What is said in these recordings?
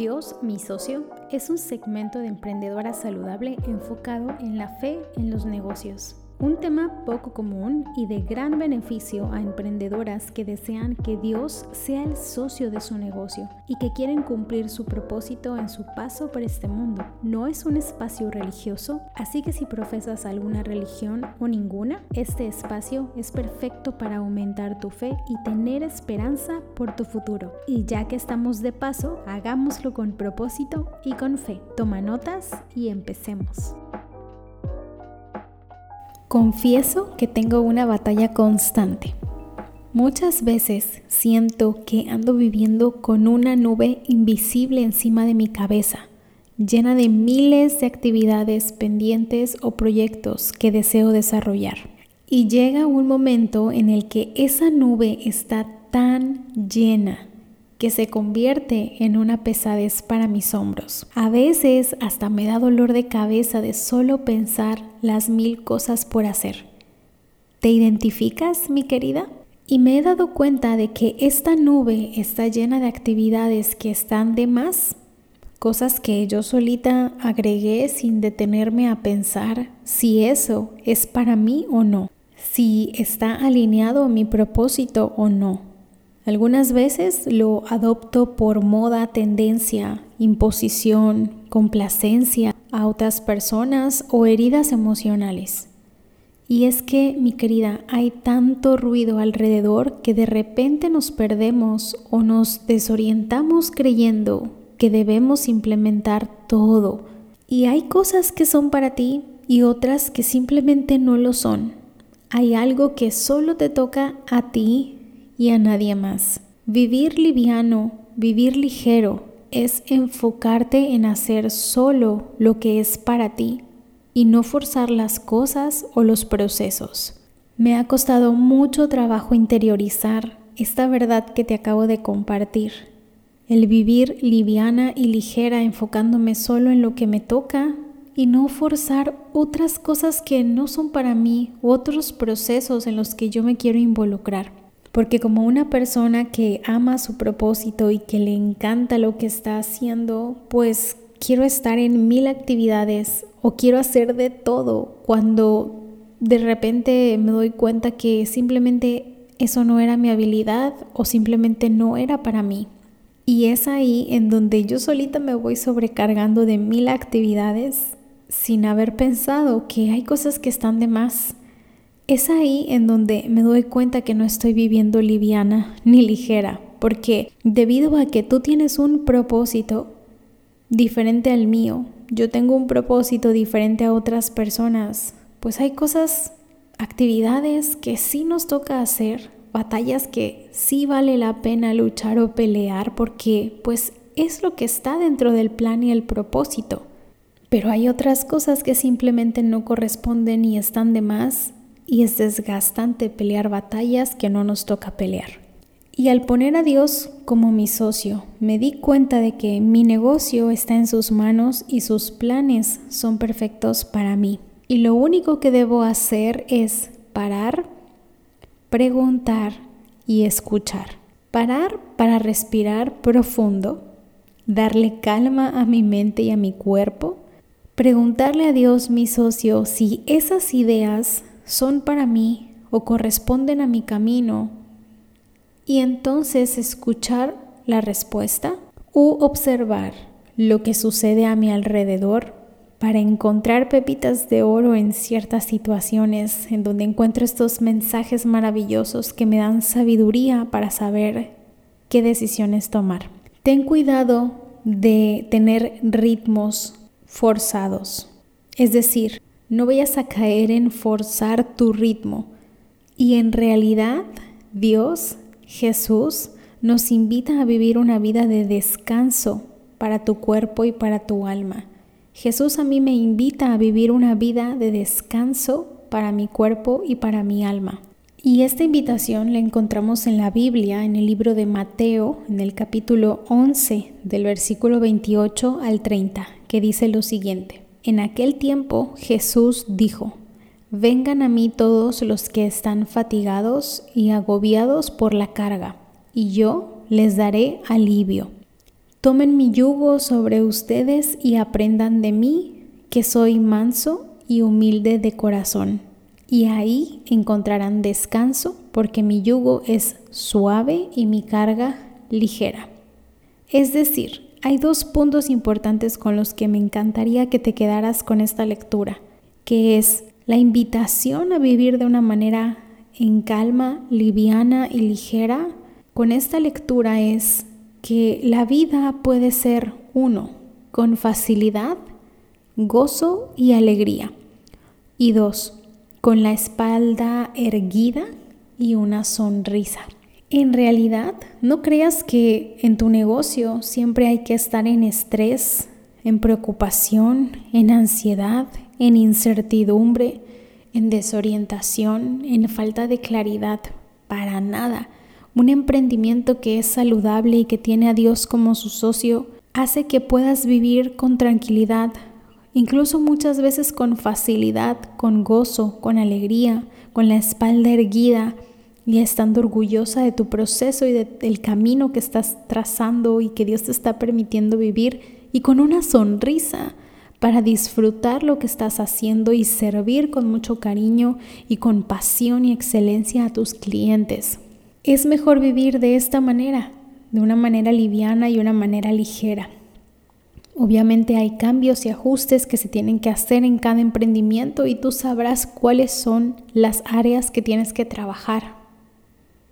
Dios, mi socio, es un segmento de emprendedora saludable enfocado en la fe en los negocios. Un tema poco común y de gran beneficio a emprendedoras que desean que Dios sea el socio de su negocio y que quieren cumplir su propósito en su paso por este mundo. No es un espacio religioso, así que si profesas alguna religión o ninguna, este espacio es perfecto para aumentar tu fe y tener esperanza por tu futuro. Y ya que estamos de paso, hagámoslo con propósito y con fe. Toma notas y empecemos. Confieso que tengo una batalla constante. Muchas veces siento que ando viviendo con una nube invisible encima de mi cabeza, llena de miles de actividades pendientes o proyectos que deseo desarrollar. Y llega un momento en el que esa nube está tan llena que se convierte en una pesadez para mis hombros. A veces hasta me da dolor de cabeza de solo pensar las mil cosas por hacer. ¿Te identificas, mi querida? Y me he dado cuenta de que esta nube está llena de actividades que están de más, cosas que yo solita agregué sin detenerme a pensar si eso es para mí o no, si está alineado a mi propósito o no. Algunas veces lo adopto por moda, tendencia, imposición, complacencia a otras personas o heridas emocionales. Y es que, mi querida, hay tanto ruido alrededor que de repente nos perdemos o nos desorientamos creyendo que debemos implementar todo. Y hay cosas que son para ti y otras que simplemente no lo son. Hay algo que solo te toca a ti y a nadie más. Vivir liviano, vivir ligero, es enfocarte en hacer solo lo que es para ti y no forzar las cosas o los procesos. Me ha costado mucho trabajo interiorizar esta verdad que te acabo de compartir. El vivir liviana y ligera enfocándome solo en lo que me toca y no forzar otras cosas que no son para mí u otros procesos en los que yo me quiero involucrar. Porque como una persona que ama su propósito y que le encanta lo que está haciendo, pues quiero estar en mil actividades o quiero hacer de todo cuando de repente me doy cuenta que simplemente eso no era mi habilidad o simplemente no era para mí. Y es ahí en donde yo solita me voy sobrecargando de mil actividades sin haber pensado que hay cosas que están de más es ahí en donde me doy cuenta que no estoy viviendo liviana ni ligera, porque debido a que tú tienes un propósito diferente al mío, yo tengo un propósito diferente a otras personas, pues hay cosas, actividades que sí nos toca hacer, batallas que sí vale la pena luchar o pelear, porque pues es lo que está dentro del plan y el propósito. Pero hay otras cosas que simplemente no corresponden y están de más y es desgastante pelear batallas que no nos toca pelear. Y al poner a Dios como mi socio, me di cuenta de que mi negocio está en sus manos y sus planes son perfectos para mí. Y lo único que debo hacer es parar, preguntar y escuchar. Parar para respirar profundo, darle calma a mi mente y a mi cuerpo, preguntarle a Dios, mi socio, si esas ideas son para mí o corresponden a mi camino y entonces escuchar la respuesta u observar lo que sucede a mi alrededor para encontrar pepitas de oro en ciertas situaciones en donde encuentro estos mensajes maravillosos que me dan sabiduría para saber qué decisiones tomar. Ten cuidado de tener ritmos forzados, es decir, no vayas a caer en forzar tu ritmo. Y en realidad, Dios, Jesús, nos invita a vivir una vida de descanso para tu cuerpo y para tu alma. Jesús a mí me invita a vivir una vida de descanso para mi cuerpo y para mi alma. Y esta invitación la encontramos en la Biblia, en el libro de Mateo, en el capítulo 11, del versículo 28 al 30, que dice lo siguiente. En aquel tiempo Jesús dijo, Vengan a mí todos los que están fatigados y agobiados por la carga, y yo les daré alivio. Tomen mi yugo sobre ustedes y aprendan de mí, que soy manso y humilde de corazón. Y ahí encontrarán descanso, porque mi yugo es suave y mi carga ligera. Es decir, hay dos puntos importantes con los que me encantaría que te quedaras con esta lectura, que es la invitación a vivir de una manera en calma, liviana y ligera. Con esta lectura es que la vida puede ser uno, con facilidad, gozo y alegría. Y dos, con la espalda erguida y una sonrisa. En realidad, no creas que en tu negocio siempre hay que estar en estrés, en preocupación, en ansiedad, en incertidumbre, en desorientación, en falta de claridad. Para nada. Un emprendimiento que es saludable y que tiene a Dios como su socio hace que puedas vivir con tranquilidad, incluso muchas veces con facilidad, con gozo, con alegría, con la espalda erguida y estando orgullosa de tu proceso y del camino que estás trazando y que Dios te está permitiendo vivir y con una sonrisa para disfrutar lo que estás haciendo y servir con mucho cariño y con pasión y excelencia a tus clientes. Es mejor vivir de esta manera, de una manera liviana y una manera ligera. Obviamente hay cambios y ajustes que se tienen que hacer en cada emprendimiento y tú sabrás cuáles son las áreas que tienes que trabajar.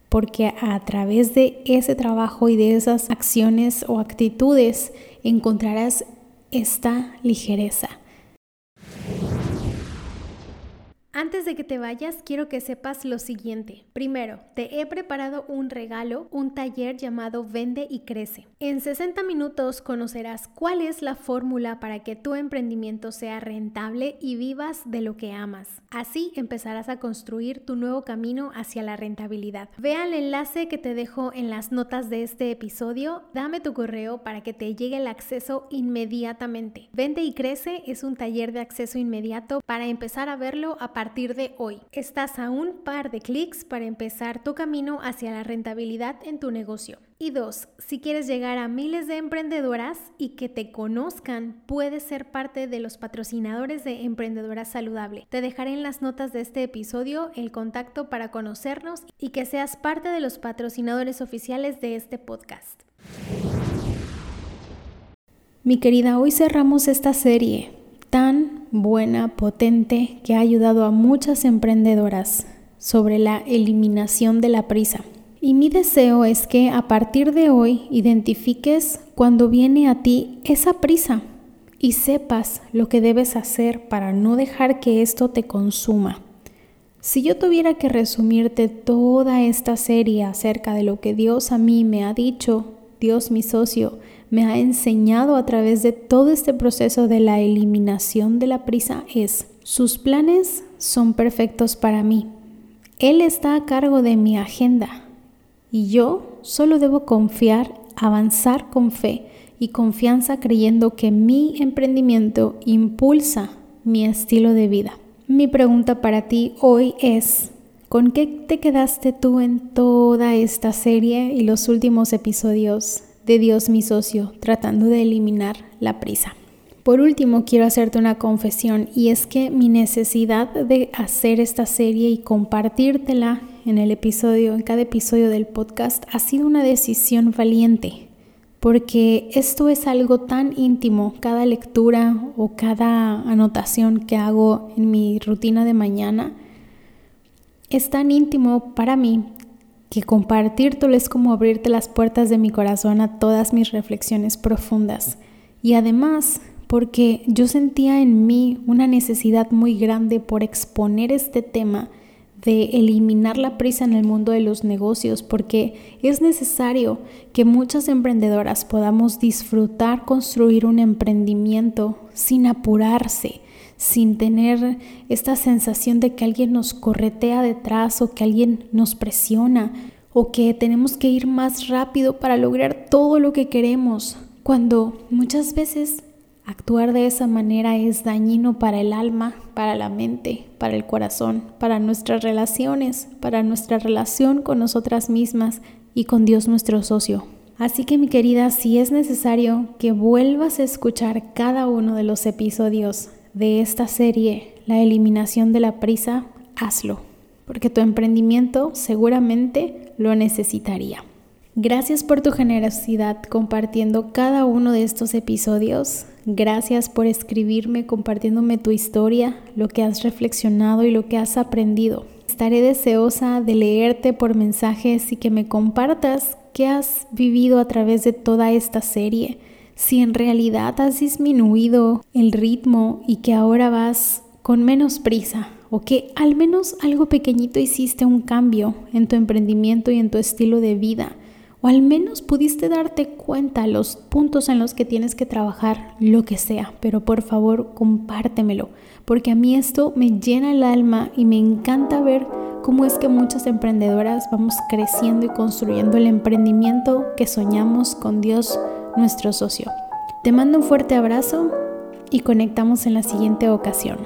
Porque a través de ese trabajo y de esas acciones o actitudes encontrarás esta ligereza Antes de que te vayas, quiero que sepas lo siguiente. Primero, te he preparado un regalo, un taller llamado Vende y Crece. En 60 minutos conocerás cuál es la fórmula para que tu emprendimiento sea rentable y vivas de lo que amas. Así empezarás a construir tu nuevo camino hacia la rentabilidad. Ve al enlace que te dejo en las notas de este episodio, dame tu correo para que te llegue el acceso inmediatamente. Vende y Crece es un taller de acceso inmediato para empezar a verlo a partir partir de hoy. Estás a un par de clics para empezar tu camino hacia la rentabilidad en tu negocio. Y dos, si quieres llegar a miles de emprendedoras y que te conozcan, puedes ser parte de los patrocinadores de Emprendedora Saludable. Te dejaré en las notas de este episodio el contacto para conocernos y que seas parte de los patrocinadores oficiales de este podcast. Mi querida, hoy cerramos esta serie tan buena, potente, que ha ayudado a muchas emprendedoras sobre la eliminación de la prisa. Y mi deseo es que a partir de hoy identifiques cuando viene a ti esa prisa y sepas lo que debes hacer para no dejar que esto te consuma. Si yo tuviera que resumirte toda esta serie acerca de lo que Dios a mí me ha dicho, Dios mi socio, me ha enseñado a través de todo este proceso de la eliminación de la prisa es, sus planes son perfectos para mí. Él está a cargo de mi agenda y yo solo debo confiar, avanzar con fe y confianza creyendo que mi emprendimiento impulsa mi estilo de vida. Mi pregunta para ti hoy es, ¿con qué te quedaste tú en toda esta serie y los últimos episodios de Dios mi socio, tratando de eliminar la prisa. Por último, quiero hacerte una confesión y es que mi necesidad de hacer esta serie y compartírtela en el episodio, en cada episodio del podcast, ha sido una decisión valiente, porque esto es algo tan íntimo, cada lectura o cada anotación que hago en mi rutina de mañana, es tan íntimo para mí que compartírtelo es como abrirte las puertas de mi corazón a todas mis reflexiones profundas. Y además, porque yo sentía en mí una necesidad muy grande por exponer este tema de eliminar la prisa en el mundo de los negocios, porque es necesario que muchas emprendedoras podamos disfrutar construir un emprendimiento sin apurarse, sin tener esta sensación de que alguien nos corretea detrás o que alguien nos presiona o que tenemos que ir más rápido para lograr todo lo que queremos, cuando muchas veces actuar de esa manera es dañino para el alma, para la mente, para el corazón, para nuestras relaciones, para nuestra relación con nosotras mismas y con Dios nuestro socio. Así que mi querida, si es necesario que vuelvas a escuchar cada uno de los episodios de esta serie, La eliminación de la prisa, hazlo, porque tu emprendimiento seguramente lo necesitaría. Gracias por tu generosidad compartiendo cada uno de estos episodios. Gracias por escribirme compartiéndome tu historia, lo que has reflexionado y lo que has aprendido. Estaré deseosa de leerte por mensajes y que me compartas qué has vivido a través de toda esta serie. Si en realidad has disminuido el ritmo y que ahora vas con menos prisa o que al menos algo pequeñito hiciste un cambio en tu emprendimiento y en tu estilo de vida o al menos pudiste darte cuenta los puntos en los que tienes que trabajar, lo que sea, pero por favor compártemelo, porque a mí esto me llena el alma y me encanta ver cómo es que muchas emprendedoras vamos creciendo y construyendo el emprendimiento que soñamos con Dios, nuestro socio. Te mando un fuerte abrazo y conectamos en la siguiente ocasión.